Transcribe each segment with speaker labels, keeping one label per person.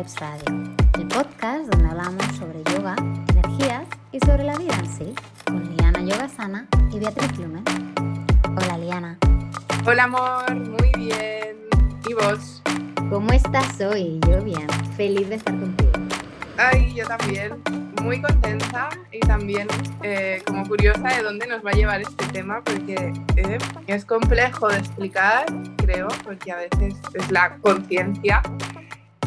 Speaker 1: Vibes Radio, el podcast donde hablamos sobre yoga, energías y sobre la vida en sí, con Liana Yogasana y Beatriz Lumen. Hola Liana.
Speaker 2: Hola amor, muy bien. ¿Y vos?
Speaker 1: ¿Cómo estás hoy? Yo bien, feliz de estar contigo.
Speaker 2: Ay, yo también, muy contenta y también eh, como curiosa de dónde nos va a llevar este tema porque eh, es complejo de explicar, creo, porque a veces es la conciencia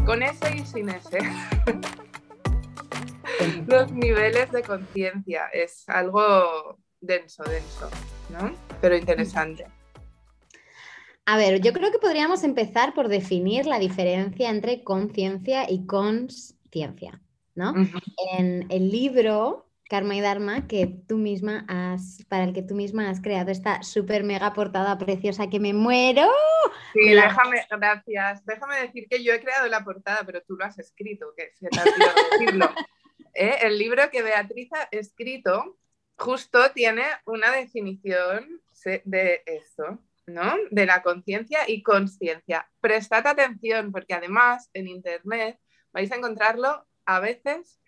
Speaker 2: con ese y sin ese. Los niveles de conciencia es algo denso, denso, ¿no? Pero interesante.
Speaker 1: A ver, yo creo que podríamos empezar por definir la diferencia entre conciencia y consciencia, ¿no? En el libro Karma y Dharma que tú misma has, para el que tú misma has creado esta súper mega portada preciosa que me muero.
Speaker 2: Sí, déjame, gracias. Déjame decir que yo he creado la portada, pero tú lo has escrito, que se te ha decirlo. ¿Eh? El libro que Beatriz ha escrito justo tiene una definición de esto, ¿no? De la conciencia y consciencia. Prestad atención porque además en Internet vais a encontrarlo a veces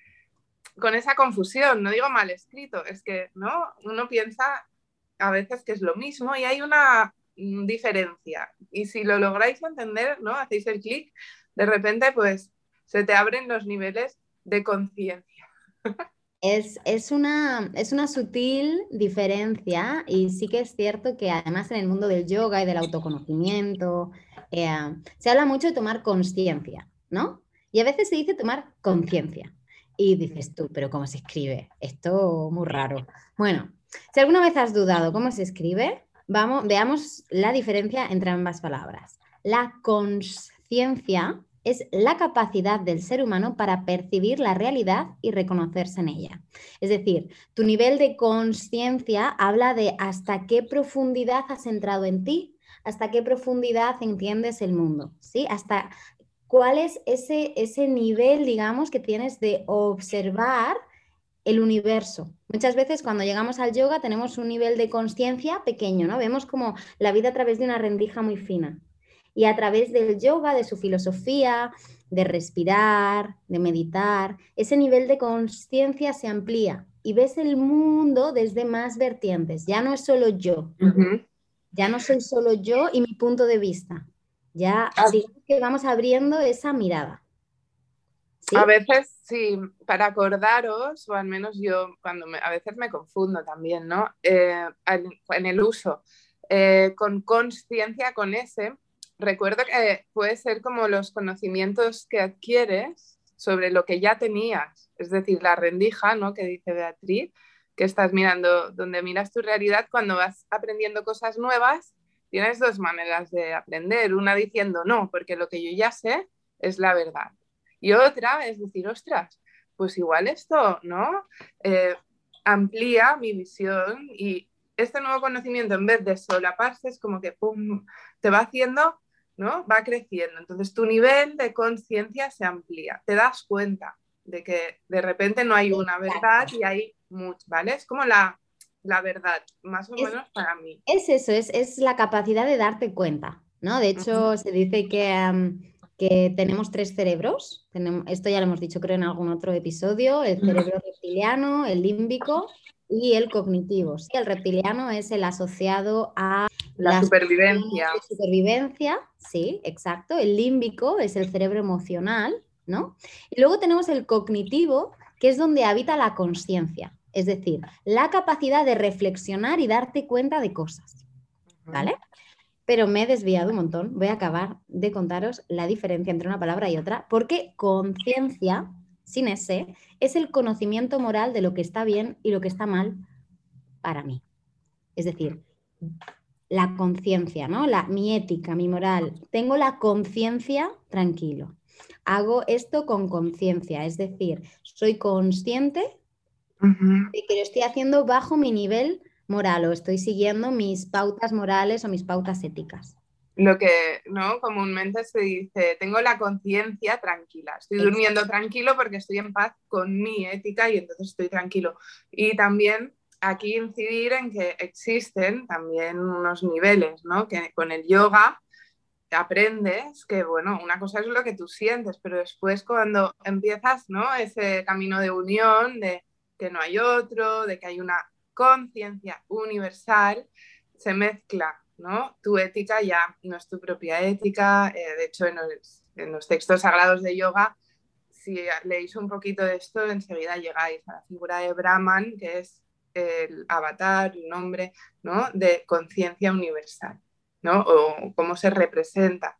Speaker 2: con esa confusión, no digo mal escrito, es que ¿no? uno piensa a veces que es lo mismo y hay una diferencia. Y si lo lográis entender, ¿no? Hacéis el clic, de repente pues se te abren los niveles de conciencia.
Speaker 1: Es, una, es una sutil diferencia y sí que es cierto que además en el mundo del yoga y del autoconocimiento eh, se habla mucho de tomar conciencia, ¿no? Y a veces se dice tomar conciencia. Y dices tú, pero ¿cómo se escribe? Esto muy raro. Bueno, si alguna vez has dudado cómo se escribe, vamos, veamos la diferencia entre ambas palabras. La conciencia es la capacidad del ser humano para percibir la realidad y reconocerse en ella. Es decir, tu nivel de conciencia habla de hasta qué profundidad has entrado en ti, hasta qué profundidad entiendes el mundo, ¿sí? Hasta cuál es ese, ese nivel, digamos, que tienes de observar el universo. Muchas veces cuando llegamos al yoga tenemos un nivel de conciencia pequeño, ¿no? Vemos como la vida a través de una rendija muy fina. Y a través del yoga, de su filosofía, de respirar, de meditar, ese nivel de conciencia se amplía y ves el mundo desde más vertientes. Ya no es solo yo, ya no soy solo yo y mi punto de vista. Ya digamos que vamos abriendo esa mirada.
Speaker 2: A veces, sí, para acordaros, o al menos yo cuando a veces me confundo también, ¿no? Eh, en, el uso, eh, con conciencia, con ese, recuerdo que puede ser como los conocimientos que adquieres sobre lo que ya tenías, es decir, la rendija, ¿no? Que dice Beatriz, que estás mirando, donde miras tu realidad cuando vas aprendiendo cosas nuevas tienes dos maneras de aprender. Una diciendo no, porque lo que yo ya sé es la verdad. Y otra es decir, ostras, pues igual esto, ¿no? Eh, amplía mi visión y este nuevo conocimiento en vez de solaparse es como que pum, te va haciendo, ¿no? Va creciendo. Entonces tu nivel de conciencia se amplía. Te das cuenta de que de repente no hay una verdad y hay mucho, ¿vale? Es como la, la verdad, más o menos para mí.
Speaker 1: Es eso, es, la capacidad de darte cuenta, ¿no? De hecho, se dice que, que tenemos tres cerebros, tenemos, esto ya lo hemos dicho creo en algún otro episodio, el cerebro reptiliano, el límbico y el cognitivo. Sí, el reptiliano es el asociado a
Speaker 2: la, supervivencia.
Speaker 1: supervivencia, sí, exacto. El límbico es el cerebro emocional, ¿no? Y luego tenemos el cognitivo, que es donde habita la conciencia es decir, la capacidad de reflexionar y darte cuenta de cosas. ¿Vale? Pero me he desviado un montón. Voy a acabar de contaros la diferencia entre una palabra y otra, porque conciencia, sin ese, es el conocimiento moral de lo que está bien y lo que está mal para mí. Es decir, la conciencia, ¿no? La, mi ética, mi moral. Tengo la conciencia tranquilo. Hago esto con conciencia, es decir, soy consciente que lo estoy haciendo bajo mi nivel moral o estoy siguiendo mis pautas morales o mis pautas éticas.
Speaker 2: Lo que ¿no? comúnmente se dice, tengo la conciencia tranquila, estoy durmiendo tranquilo porque estoy en paz con mi ética y entonces estoy tranquilo. Y también aquí incidir en que existen también unos niveles, ¿no? que con el yoga aprendes que, bueno, una cosa es lo que tú sientes, pero después cuando empiezas, ¿no? Ese camino de unión, de que no hay otro, de que hay una conciencia universal, se mezcla, ¿no? Tu ética ya no es tu propia ética, eh, de hecho en los, textos sagrados de yoga, si leéis un poquito de esto, enseguida llegáis a la figura de Brahman, que es el avatar, el nombre, ¿no? De conciencia universal. ¿no? O cómo se representa.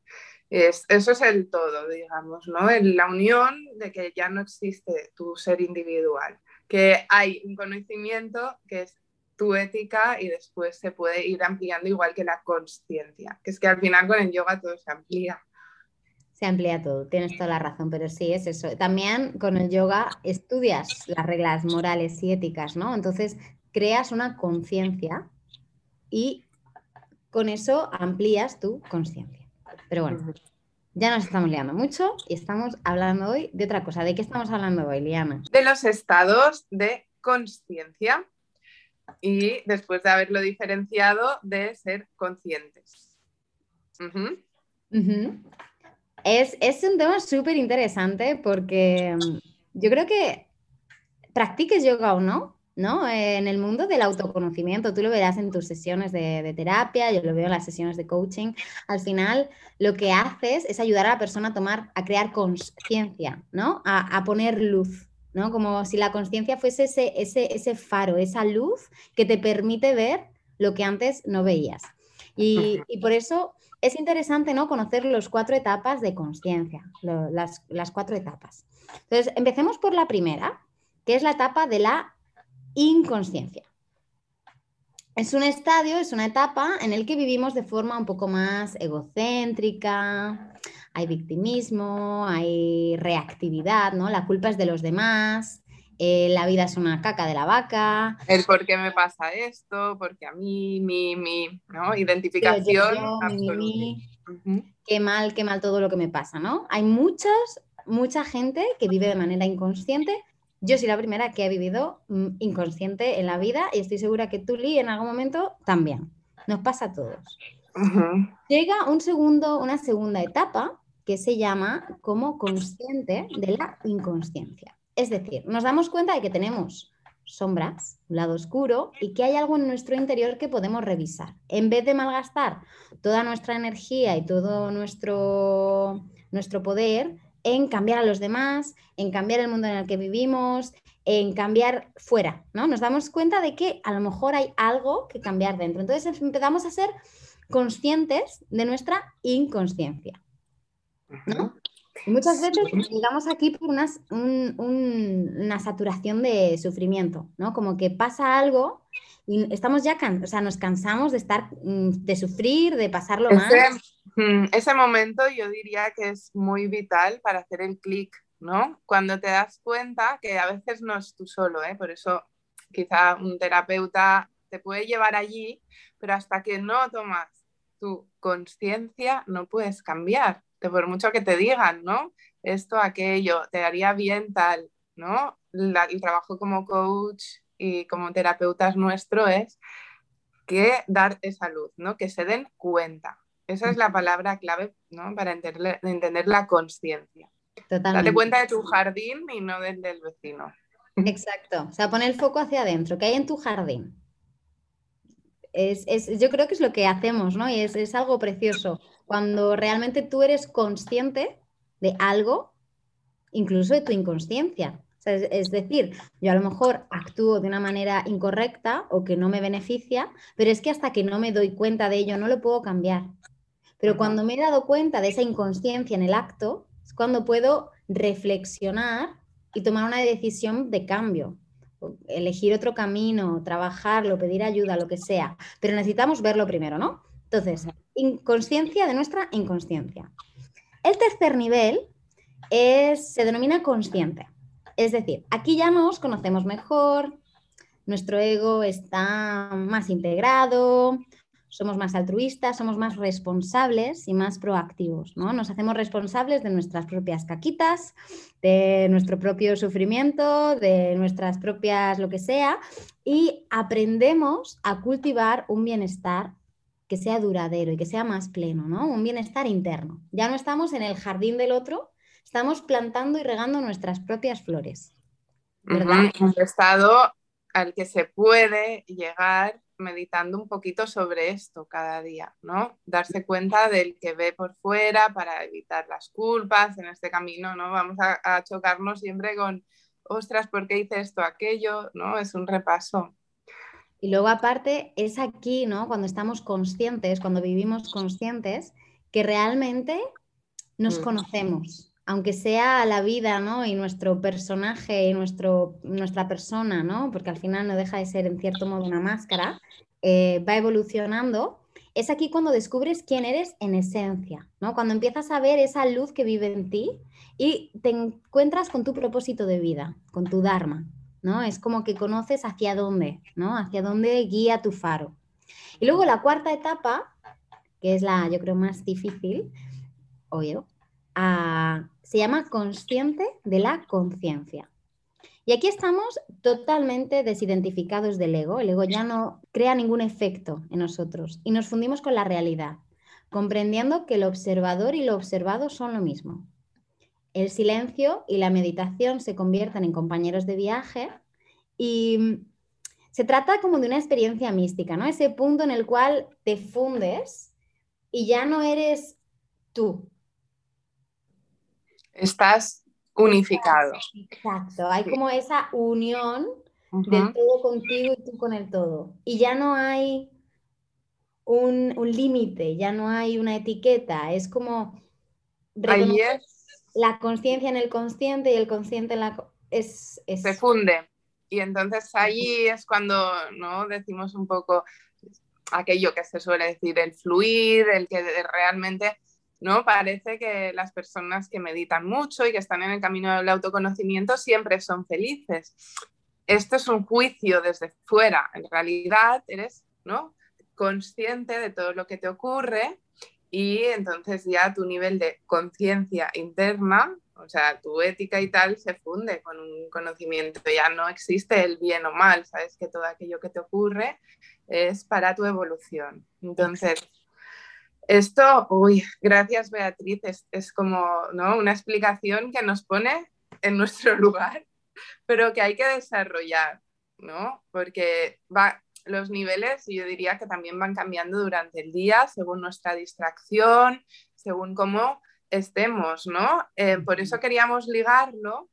Speaker 2: Es, eso es el todo, digamos, ¿no? la unión de que ya no existe tu ser individual, que hay un conocimiento que es tu ética y después se puede ir ampliando igual que la conciencia, que es que al final con el yoga todo se amplía.
Speaker 1: Se amplía todo, tienes toda la razón, pero sí es eso. También con el yoga estudias las reglas morales y éticas, ¿no? Entonces creas una conciencia y con eso amplías tu conciencia. Pero bueno, ya nos estamos liando mucho y estamos hablando hoy de otra cosa. ¿De qué estamos hablando hoy, Liana?
Speaker 2: De los estados de conciencia y después de haberlo diferenciado de ser conscientes.
Speaker 1: Es, es, un tema súper interesante porque mm, yo creo que practiques yoga o no, ¿no? en el mundo del autoconocimiento, tú lo verás en tus sesiones de, terapia, yo lo veo en las sesiones de coaching, al final lo que haces es ayudar a la persona a tomar, a crear conciencia, ¿no? A, poner luz, ¿no? Como si la conciencia fuese ese, ese, ese, faro, esa luz que te permite ver lo que antes no veías. Y, por eso es interesante, ¿no? Conocer las cuatro etapas de conciencia, las, las cuatro etapas. Entonces, empecemos por la primera, que es la etapa de la inconsciencia. Es un estadio, es una etapa en el que vivimos de forma un poco más egocéntrica, hay victimismo, hay reactividad, ¿no? La culpa es de los demás, eh, la vida es una caca de la vaca.
Speaker 2: El por qué me pasa esto, porque a mí, mi, mi, ¿no? Identificación.
Speaker 1: Qué mal, qué mal todo lo que me pasa, ¿no? Hay muchas, mucha gente que vive de manera inconsciente yo soy la primera que ha vivido mm, inconsciente en la vida y estoy segura que tú, Lee, en algún momento también. Nos pasa a todos. Llega un segundo, una segunda etapa que se llama como consciente de la inconsciencia. Es decir, nos damos cuenta de que tenemos sombras, un lado oscuro, y que hay algo en nuestro interior que podemos revisar. En vez de malgastar toda nuestra energía y todo nuestro, nuestro poder en cambiar a los demás, en cambiar el mundo en el que vivimos, en cambiar fuera, ¿no? Nos damos cuenta de que a lo mejor hay algo que cambiar dentro. Entonces empezamos a ser conscientes de nuestra inconsciencia, ¿no? muchas veces llegamos aquí por una saturación de sufrimiento, ¿no? Como que pasa algo y estamos ya, o sea, nos cansamos de estar, mm, de sufrir, de pasarlo mal.
Speaker 2: Ese momento yo diría que es muy vital para hacer el clic, ¿no? Cuando te das cuenta que a veces no es tú solo, ¿eh? Por eso quizá un terapeuta te puede llevar allí, pero hasta que no tomas tu conciencia no puedes cambiar, por mucho que te digan, ¿no? Esto, aquello, te haría bien tal, ¿no? el trabajo como coach y como terapeutas nuestro es que dar esa luz, ¿no? Que se den cuenta. Esa es la palabra clave, ¿no? Para entender, entender la conciencia. Date cuenta de tu jardín y no del del vecino.
Speaker 1: Exacto. O sea, pon el foco hacia adentro. ¿Qué hay en tu jardín? Es, yo creo que es lo que hacemos, ¿no? Y es, es algo precioso. Cuando realmente tú eres consciente de algo, incluso de tu inconsciencia es, decir, yo a lo mejor actúo de una manera incorrecta o que no me beneficia, pero es que hasta que no me doy cuenta de ello no lo puedo cambiar. Pero cuando me he dado cuenta de esa inconsciencia en el acto, es cuando puedo reflexionar y tomar una decisión de cambio, elegir otro camino, trabajarlo, pedir ayuda, lo que sea. Pero necesitamos verlo primero, ¿no? Entonces, inconsciencia de nuestra inconsciencia. El tercer nivel es, se denomina consciente. Es decir, aquí ya nos conocemos mejor, nuestro ego está más integrado, somos más altruistas, somos más responsables y más proactivos, ¿no? Nos hacemos responsables de nuestras propias caquitas, de nuestro propio sufrimiento, de nuestras propias lo que sea, y aprendemos a cultivar un bienestar que sea duradero y que sea más pleno, ¿no? Un bienestar interno. Ya no estamos en el jardín del otro, estamos plantando y regando nuestras propias flores.
Speaker 2: ¿verdad? Un estado al que se puede llegar meditando un poquito sobre esto cada día, ¿no? Darse cuenta del que ve por fuera para evitar las culpas en este camino, ¿no? Vamos a, chocarnos siempre con, ostras, ¿por qué hice esto, aquello? ¿No? Es un repaso.
Speaker 1: Y luego aparte es aquí, ¿no? Cuando estamos conscientes, cuando vivimos conscientes, que realmente nos mm. conocemos, aunque sea la vida, ¿no? Y nuestro personaje y nuestro, nuestra persona, ¿no? Porque al final no deja de ser en cierto modo una máscara, eh, va evolucionando. Es aquí cuando descubres quién eres en esencia, ¿no? Cuando empiezas a ver esa luz que vive en ti y te encuentras con tu propósito de vida, con tu Dharma, ¿no? Es como que conoces hacia dónde, ¿no? Hacia dónde guía tu faro. Y luego la cuarta etapa, que es la, yo creo, más difícil, obvio, se llama consciente de la conciencia. Y aquí estamos totalmente desidentificados del ego. El ego ya no crea ningún efecto en nosotros y nos fundimos con la realidad, comprendiendo que el observador y lo observado son lo mismo. El silencio y la meditación se convierten en compañeros de viaje y se trata como de una experiencia mística, ¿no? Ese punto en el cual te fundes y ya no eres tú,
Speaker 2: Estás unificado.
Speaker 1: Exacto, hay como esa unión del todo contigo y tú con el todo. Y ya no hay un, límite, ya no hay una etiqueta, es como la conciencia en el consciente y el consciente en la... Es,
Speaker 2: Se funde. Y entonces ahí es cuando ¿no? decimos un poco aquello que se suele decir, el fluir, el que realmente ¿no? Parece que las personas que meditan mucho y que están en el camino del autoconocimiento siempre son felices. Esto es un juicio desde fuera. En realidad eres, ¿no? consciente de todo lo que te ocurre y entonces ya tu nivel de conciencia interna, o sea, tu ética y tal, se funde con un conocimiento. Ya no existe el bien o mal, sabes que todo aquello que te ocurre es para tu evolución. Entonces, esto, uy, gracias Beatriz, es, como ¿no? una explicación que nos pone en nuestro lugar, pero que hay que desarrollar, ¿no? Porque va, los niveles yo diría que también van cambiando durante el día según nuestra distracción, según cómo estemos, ¿no? Eh, por eso queríamos ligarlo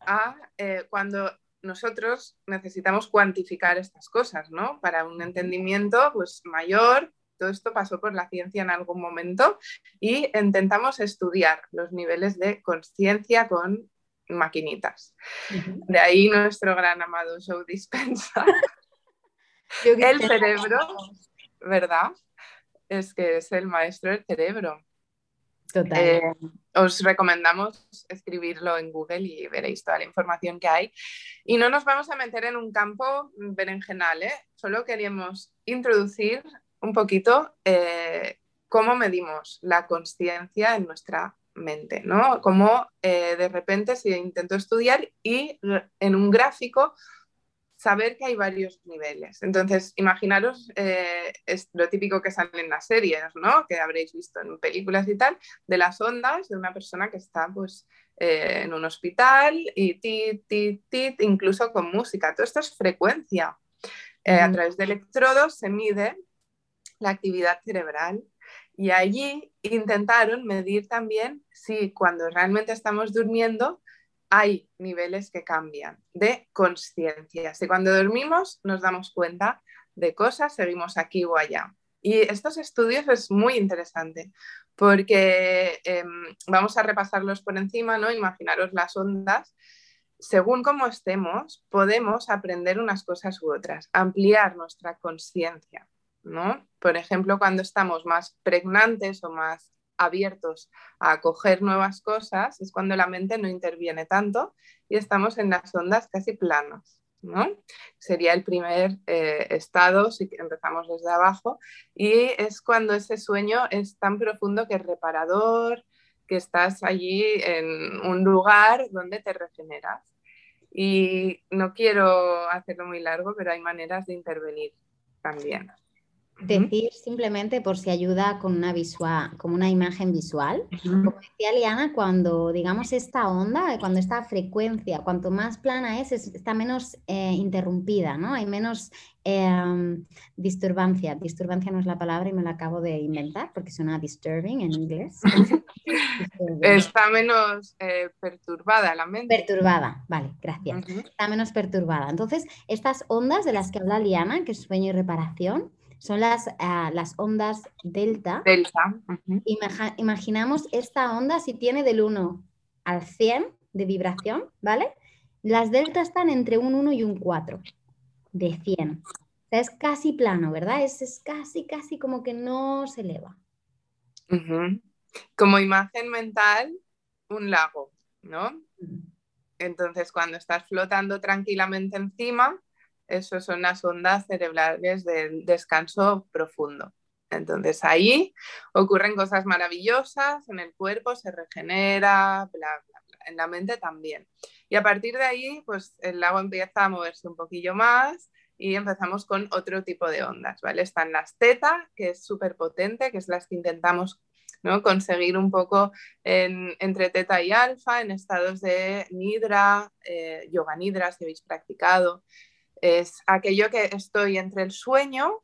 Speaker 2: a eh, cuando nosotros necesitamos cuantificar estas cosas, ¿no? Para un entendimiento pues, mayor todo esto pasó por la ciencia en algún momento y intentamos estudiar los niveles de conciencia con maquinitas. De ahí nuestro gran amado show dispensa. el cerebro, ¿verdad? Es que es el maestro del cerebro. Total. Eh, os recomendamos escribirlo en Google y veréis toda la información que hay. Y no nos vamos a meter en un campo berenjenal, ¿eh? solo queríamos introducir un poquito eh, cómo medimos la conciencia en nuestra mente, ¿no? Cómo eh, de repente se intentó estudiar y en un gráfico saber que hay varios niveles. Entonces, imaginaros eh, es lo típico que sale en las series, ¿no? Que habréis visto en películas y tal, de las ondas de una persona que está pues en un hospital y tit, tit, tit, incluso con música. Todo esto es frecuencia. A través de electrodos se mide la actividad cerebral. Y allí intentaron medir también si cuando realmente estamos durmiendo hay niveles que cambian de conciencia. Si cuando dormimos nos damos cuenta de cosas, seguimos aquí o allá. Y estos estudios es muy interesante porque em, vamos a repasarlos por encima, ¿no? Imaginaros las ondas. Según cómo estemos, podemos aprender unas cosas u otras, ampliar nuestra conciencia. Por ejemplo, cuando estamos más pregnantes o más abiertos a acoger nuevas cosas, es cuando la mente no interviene tanto y estamos en las ondas casi planas. ¿no? Sería el primer eh, estado, si empezamos desde abajo, y es cuando ese sueño es tan profundo que es reparador, que estás allí en un lugar donde te regeneras. Y no quiero hacerlo muy largo, pero hay maneras de intervenir también.
Speaker 1: Decir simplemente por si ayuda con una visual, como una imagen visual. Como decía Liana, cuando digamos esta onda, cuando esta frecuencia, cuanto más plana es, está menos eh, interrumpida, ¿no? Hay menos em, disturbancia. Disturbancia no es la palabra y me la acabo de inventar porque suena disturbing en inglés.
Speaker 2: está menos eh, perturbada la mente.
Speaker 1: Perturbada, vale, gracias. Está menos perturbada. Entonces, estas ondas de las que habla Liana, que es sueño y reparación, son las, ah, las ondas delta.
Speaker 2: Delta.
Speaker 1: imaginamos esta onda si tiene del 1 al 100 de vibración, ¿vale? Las delta están entre un 1 y un 4 de 100. O sea, es casi plano, ¿verdad? Es, es casi, casi como que no se eleva.
Speaker 2: Como imagen mental, un lago, ¿no? Entonces, cuando estás flotando tranquilamente encima, eso son las ondas cerebrales del descanso profundo. Entonces ahí ocurren cosas maravillosas, en el cuerpo se regenera, en la mente también. Y a partir de ahí, pues el lago empieza a moverse un poquillo más y empezamos con otro tipo de ondas, ¿vale? Están las teta, que es súper potente, que es las que intentamos ¿no? conseguir un poco entre teta y alfa, en estados de nidra, eh, yoga nidra, si habéis practicado, es aquello que estoy entre el sueño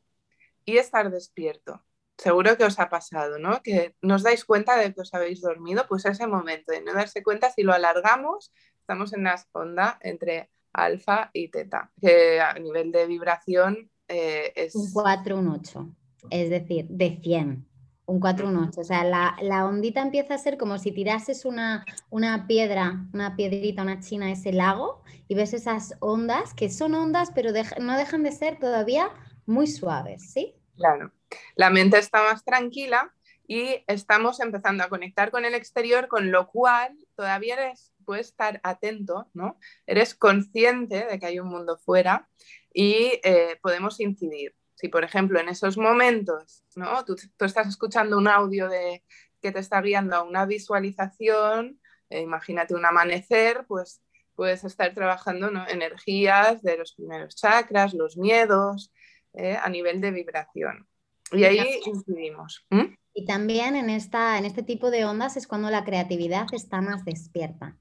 Speaker 2: y estar despierto. Seguro que os ha pasado, ¿no? Que nos dais cuenta de que os habéis dormido, pues ese momento de no darse cuenta, si lo alargamos, estamos en la onda entre alfa y teta, que a nivel de vibración eh, es...
Speaker 1: Un 4, un 8, es decir, de 100. Un 4, un 8. O sea, la, ondita empieza a ser como si tirases una, una, piedra, una piedrita, una china a ese lago y ves esas ondas, que son ondas, pero no dejan de ser todavía muy suaves, ¿sí?
Speaker 2: Claro. La mente está más tranquila y estamos empezando a conectar con el exterior, con lo cual todavía eres, puedes estar atento, ¿no? Eres consciente de que hay un mundo fuera y eh, podemos incidir. Si, por ejemplo, en esos momentos, ¿no? Tú, estás escuchando un audio de, que te está guiando a una visualización, eh, imagínate un amanecer, pues puedes estar trabajando energías de los primeros chakras, los miedos, eh, a nivel de vibración. Y ahí incidimos.
Speaker 1: Y también en, esta, en este tipo de ondas es cuando la creatividad está más despierta,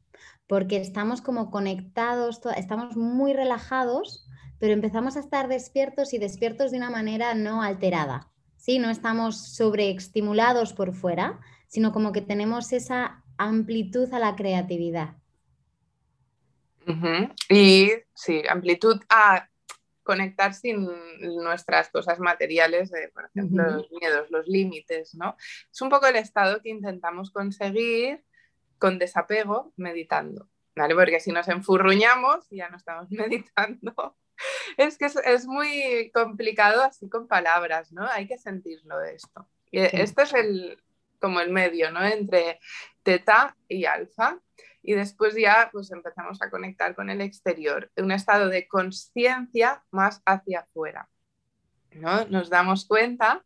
Speaker 1: porque estamos como conectados, estamos muy relajados pero empezamos a estar despiertos y despiertos de una manera no alterada. ¿sí? No estamos sobreestimulados por fuera, sino como que tenemos esa amplitud a la creatividad.
Speaker 2: Y sí, amplitud a conectar sin nuestras cosas materiales, por ejemplo, los miedos, los límites, ¿no? Es un poco el estado que intentamos conseguir con desapego meditando, ¿vale? Porque si nos enfurruñamos ya no estamos meditando es que es, muy complicado así con palabras, ¿no? Hay que sentirlo esto. Y Este es el, como el medio, ¿no? Entre teta y alfa. Y después ya pues empezamos a conectar con el exterior, un estado de conciencia más hacia afuera. ¿no? Nos damos cuenta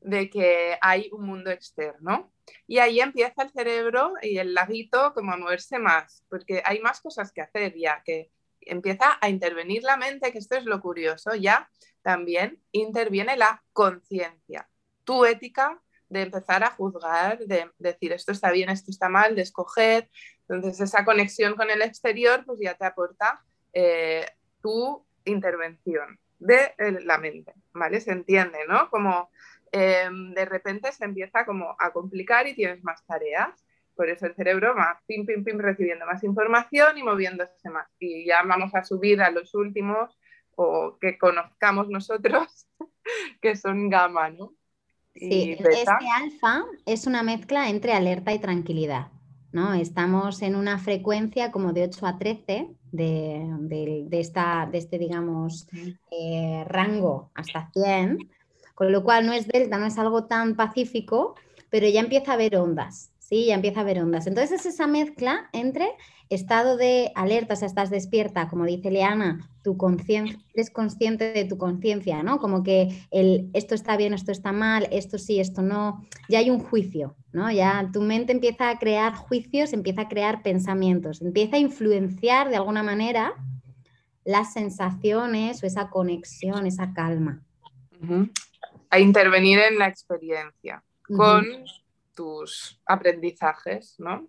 Speaker 2: de que hay un mundo externo. Y ahí empieza el cerebro y el laguito como a moverse más, porque hay más cosas que hacer ya, que empieza a intervenir la mente, que esto es lo curioso, ya también interviene la conciencia, tu ética de empezar a juzgar, de decir esto está bien, esto está mal, de escoger. Entonces esa conexión con el exterior pues ya te aporta eh, tu intervención de la mente, ¿vale? Se entiende, ¿no? Como em, de repente se empieza como a complicar y tienes más tareas por eso el cerebro va pim, pim, pim, recibiendo más información y moviéndose más. Y ya vamos a subir a los últimos o que conozcamos nosotros, que son gamma, ¿no?
Speaker 1: Sí, este alfa es una mezcla entre alerta y tranquilidad. ¿no? Estamos en una frecuencia como de 8 a 13 de, esta, de este, digamos, eh, rango hasta 100, con lo cual no es delta, no es algo tan pacífico, pero ya empieza a haber ondas. ¿Sí? Ya empieza a haber ondas. Entonces es esa mezcla entre estado de alerta, o sea, estás despierta, como dice Leana, tu conciencia, eres consciente de tu conciencia, ¿no? Como que el esto está bien, esto está mal, esto sí, esto no, ya hay un juicio, ¿no? Ya tu mente empieza a crear juicios, empieza a crear pensamientos, empieza a influenciar de alguna manera las sensaciones o esa conexión, esa calma.
Speaker 2: a intervenir en la experiencia con tus aprendizajes, ¿no?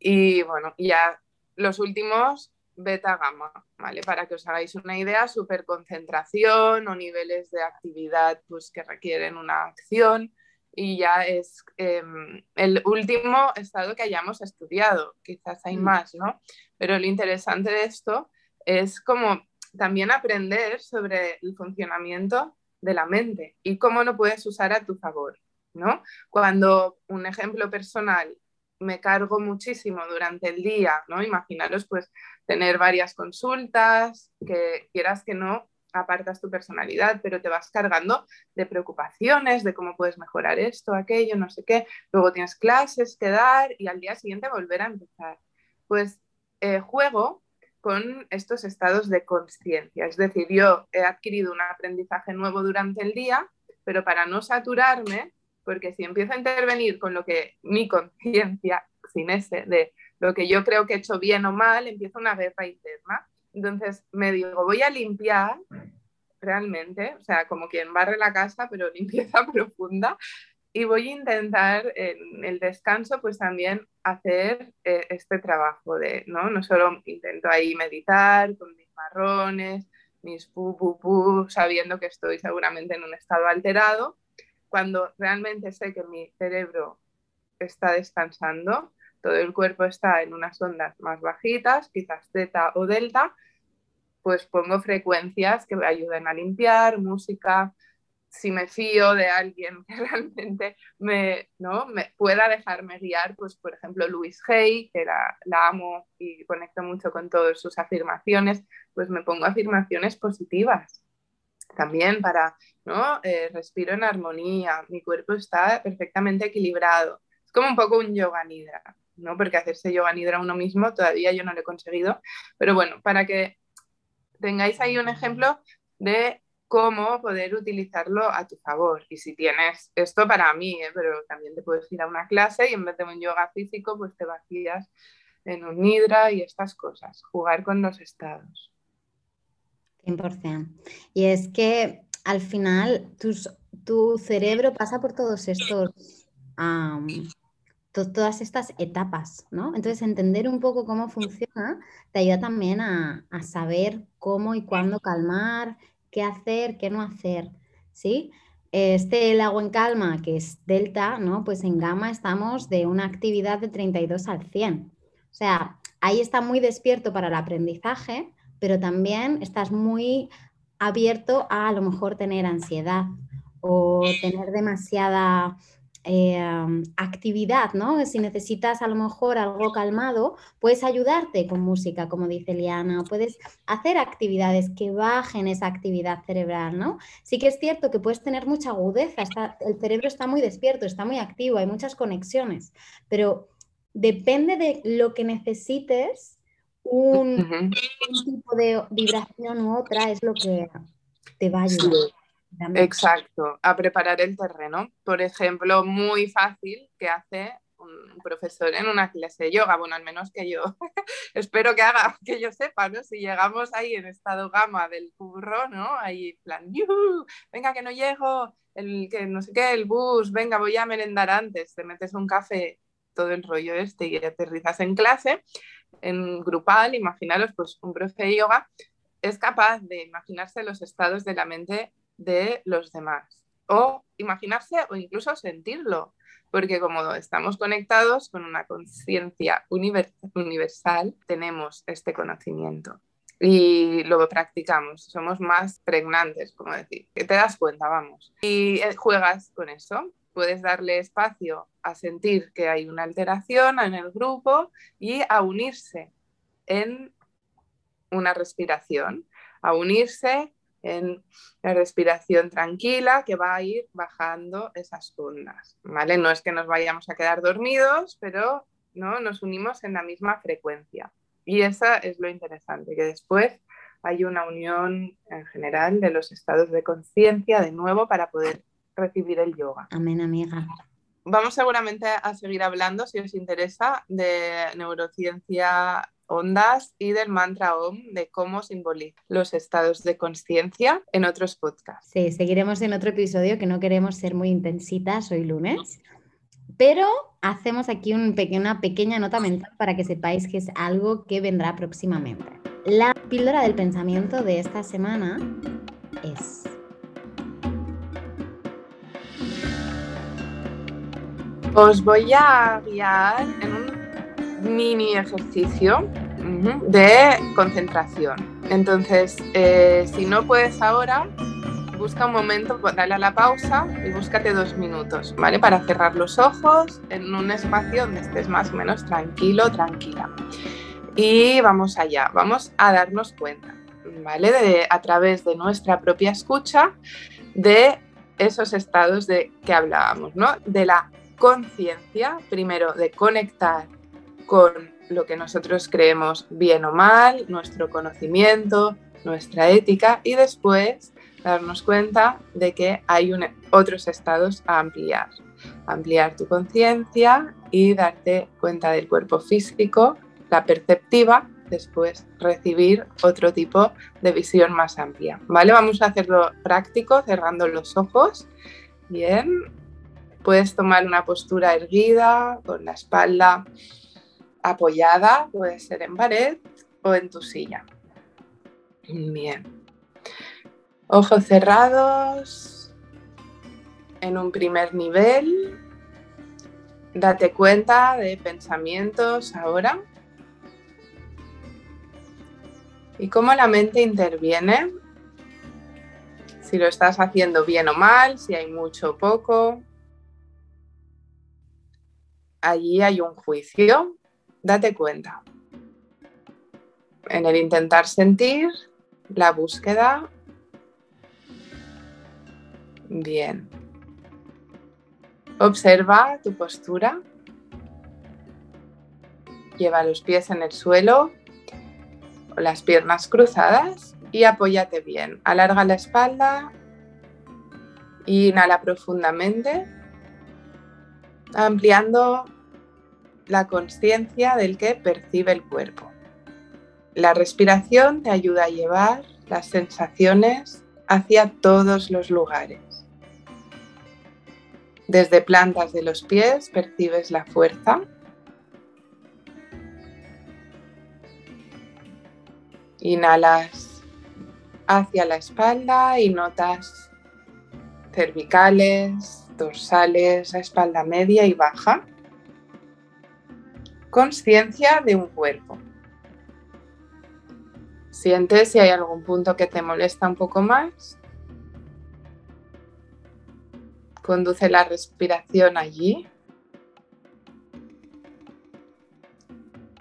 Speaker 2: Y bueno, ya los últimos, beta gamma, ¿vale? Para que os hagáis una idea, superconcentración o niveles de actividad pues, que requieren una acción y ya es em, el último estado que hayamos estudiado, quizás hay mm. más, ¿no? Pero lo interesante de esto es como también aprender sobre el funcionamiento de la mente y cómo lo puedes usar a tu favor, ¿no? Cuando un ejemplo personal me cargo muchísimo durante el día, ¿no? Imaginaros pues tener varias consultas, que quieras que no, apartas tu personalidad, pero te vas cargando de preocupaciones, de cómo puedes mejorar esto, aquello, no sé qué. Luego tienes clases que dar y al día siguiente volver a empezar. Pues eh, juego con estos estados de conciencia. Es decir, yo he adquirido un aprendizaje nuevo durante el día, pero para no saturarme, porque si empiezo a intervenir con lo que mi conciencia, sin ese, de lo que yo creo que he hecho bien o mal, empieza una guerra interna. Entonces me digo, voy a limpiar realmente, o sea, como quien barre la casa, pero limpieza profunda. Y voy a intentar en el descanso, pues también hacer eh, este trabajo de, ¿no? No solo intento ahí meditar con mis marrones, mis pu, pu, pu, sabiendo que estoy seguramente en un estado alterado, cuando realmente sé que mi cerebro está descansando, todo el cuerpo está en unas ondas más bajitas, quizás teta o delta, pues pongo frecuencias que me ayuden a limpiar, música, si me fío de alguien que realmente me, ¿no? me pueda dejarme guiar, pues por ejemplo Louise Hay, que la, la, amo y conecto mucho con todas sus afirmaciones, pues me pongo afirmaciones positivas también para, ¿no? Eh, respiro en armonía, mi cuerpo está perfectamente equilibrado. Es como un poco un yoga nidra, ¿no? Porque hacerse yoga nidra uno mismo todavía yo no lo he conseguido, pero bueno, para que tengáis ahí un ejemplo de cómo poder utilizarlo a tu favor. Y si tienes esto para mí, ¿eh? pero también te puedes ir a una clase y en vez de un yoga físico, pues te vacías en un nidra y estas cosas, jugar con los estados.
Speaker 1: 100%. Y es que al final tu cerebro pasa por todos estos todas estas etapas, ¿no? Entonces, entender un poco cómo funciona te ayuda también a, saber cómo y cuándo calmar, qué hacer, qué no hacer, ¿sí? Este lago en calma, que es delta, ¿no? Pues en gamma estamos de una actividad de 32 al 100. O sea, ahí está muy despierto para el aprendizaje, pero también estás muy abierto a a lo mejor tener ansiedad o tener demasiada Em, actividad, ¿no? Si necesitas a lo mejor algo calmado, puedes ayudarte con música, como dice Liana, puedes hacer actividades que bajen esa actividad cerebral, ¿no? Sí que es cierto que puedes tener mucha agudeza, el cerebro está muy despierto, está muy activo, hay muchas conexiones, pero depende de lo que necesites, un, tipo de vibración u otra es lo que te va a ayudar.
Speaker 2: Exacto, a preparar el terreno. Por ejemplo, muy fácil que hace un profesor en una clase de yoga, bueno, al menos que yo espero que haga, que yo sepa, ¿no? Si llegamos ahí en estado gama del curro, ¿no? Ahí plan, venga que no llego, el que no sé qué, el bus, venga, voy a merendar antes, te metes un café, todo el rollo este y aterrizas en clase, en grupal, imaginaros, pues un profe de yoga es capaz de imaginarse los estados de la mente de los demás. O imaginarse o incluso sentirlo, porque como estamos conectados con una conciencia universal, tenemos este conocimiento y lo practicamos, somos más pregnantes, como decir, que te das cuenta, vamos. Y eh, juegas con eso, puedes darle espacio a sentir que hay una alteración en el grupo y a unirse en una respiración, a unirse en la respiración tranquila que va a ir bajando esas ondas, ¿vale? No es que nos vayamos a quedar dormidos, pero ¿no? nos unimos en la misma frecuencia. Y esa es lo interesante, que después hay una unión en general de los estados de conciencia de nuevo para poder recibir el yoga.
Speaker 1: Amén, amiga.
Speaker 2: Vamos seguramente a seguir hablando, si os interesa, de neurociencia ondas y del mantra OM, de cómo simboliza los estados de conciencia en otros podcasts.
Speaker 1: Sí, seguiremos en otro episodio que no queremos ser muy intensitas hoy lunes, pero hacemos aquí un una pequeña nota mental para que sepáis que es algo que vendrá próximamente. La píldora del pensamiento de esta semana es...
Speaker 2: Os voy a guiar en un mini ejercicio de concentración. Entonces, eh, si no puedes ahora, busca un momento, dale a la pausa y búscate dos minutos, ¿vale? Para cerrar los ojos en un espacio donde estés más o menos tranquilo, tranquila. Y vamos allá, vamos a darnos cuenta, ¿vale? A través de nuestra propia escucha de esos estados de que hablábamos, ¿no? De la conciencia, primero de conectar con lo que nosotros creemos bien o mal, nuestro conocimiento, nuestra ética y después darnos cuenta de que hay otros estados a ampliar. Ampliar tu conciencia y darte cuenta del cuerpo físico, la perceptiva, después recibir otro tipo de visión más amplia. ¿Vale? Vamos a hacerlo práctico, cerrando los ojos. Bien. Puedes tomar una postura erguida, con la espalda apoyada, puede ser en pared o en tu silla. Bien. Ojos cerrados en un primer nivel. Date cuenta de pensamientos ahora. Y cómo la mente interviene. Si lo estás haciendo bien o mal, si hay mucho o poco. Allí hay un juicio. Date cuenta. En el intentar sentir, la búsqueda Bien. Observa tu postura. Lleva los pies en el suelo las piernas cruzadas y apóyate bien. Alarga la espalda. Inhala profundamente, ampliando la conciencia del que percibe el cuerpo. La respiración te ayuda a llevar las sensaciones hacia todos los lugares. Desde plantas de los pies percibes la fuerza. Inhalas hacia la espalda y notas cervicales, dorsales, espalda media y baja. Conciencia de un cuerpo. Sientes si hay algún punto que te molesta un poco más Conduce la respiración allí.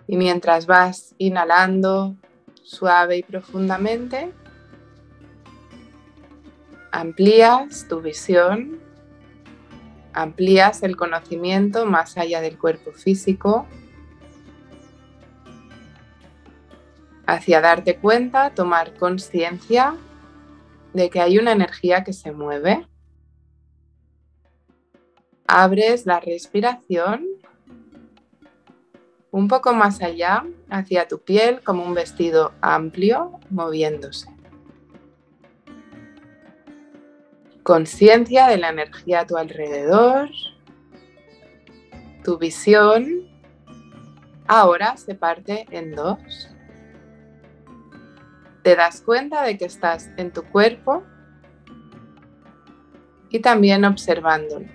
Speaker 2: Y mientras vas inhalando suave y profundamente, amplías tu visión, amplías el conocimiento más allá del cuerpo físico, hacia darte cuenta, tomar conciencia de que hay una energía que se mueve abres la respiración un poco más allá hacia tu piel como un vestido amplio moviéndose. Conciencia de la energía a tu alrededor, tu visión ahora se parte en dos. Te das cuenta de que estás en tu cuerpo y también observándolo.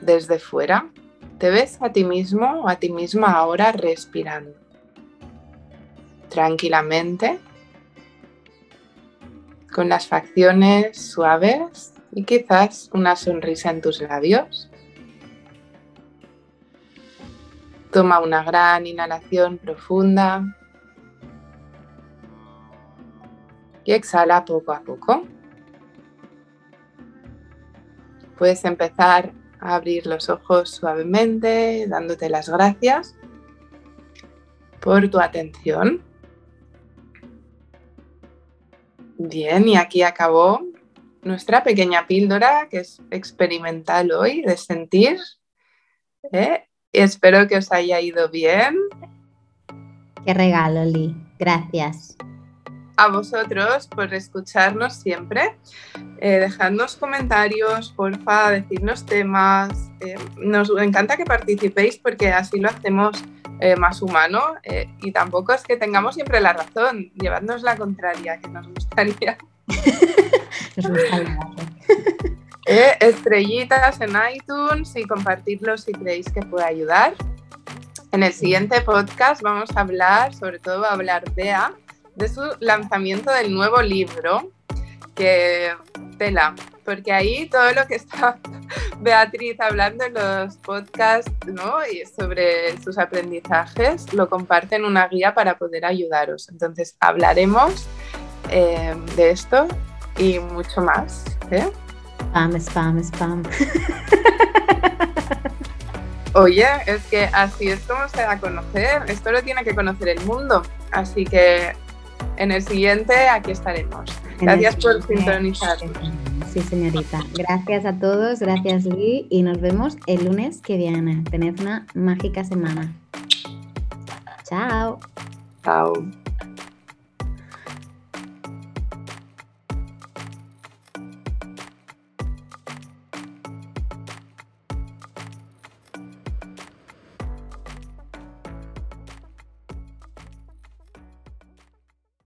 Speaker 2: Desde fuera, te ves a ti mismo o a ti misma ahora respirando. Tranquilamente, con las facciones suaves y quizás una sonrisa en tus labios. Toma una gran inhalación profunda y exhala poco a poco. Puedes empezar abrir los ojos suavemente, dándote las gracias por tu atención. Bien, y aquí acabó nuestra pequeña píldora que es experimental hoy de sentir. ¿eh? Espero que os haya ido bien
Speaker 1: Qué regalo, Lee. Gracias.
Speaker 2: A vosotros por escucharnos siempre. Eh, dejadnos comentarios, porfa, decirnos temas. Eh, nos encanta que participéis porque así lo hacemos eh, más humano y tampoco es que tengamos siempre la razón. Llevadnos la contraria, que nos gustaría. nos gustaría. estrellitas en iTunes y compartirlo si creéis que puede ayudar. En el siguiente podcast vamos a hablar, sobre todo va a hablar Bea, de su lanzamiento del nuevo libro, que tela, porque ahí todo lo que está Beatriz hablando en los podcasts ¿no? y sobre sus aprendizajes lo comparte en una guía para poder ayudaros. Entonces hablaremos eh, de esto y mucho más. ¿eh?
Speaker 1: Spam, spam, spam.
Speaker 2: Oye, es que así es como se da a conocer. Esto lo tiene que conocer el mundo. Así que en el siguiente aquí estaremos. Gracias por sintonizar.
Speaker 1: Sí, señorita. Gracias a todos, gracias Lee y nos vemos el lunes que viene. Tened una mágica semana. Chao.
Speaker 2: Chao.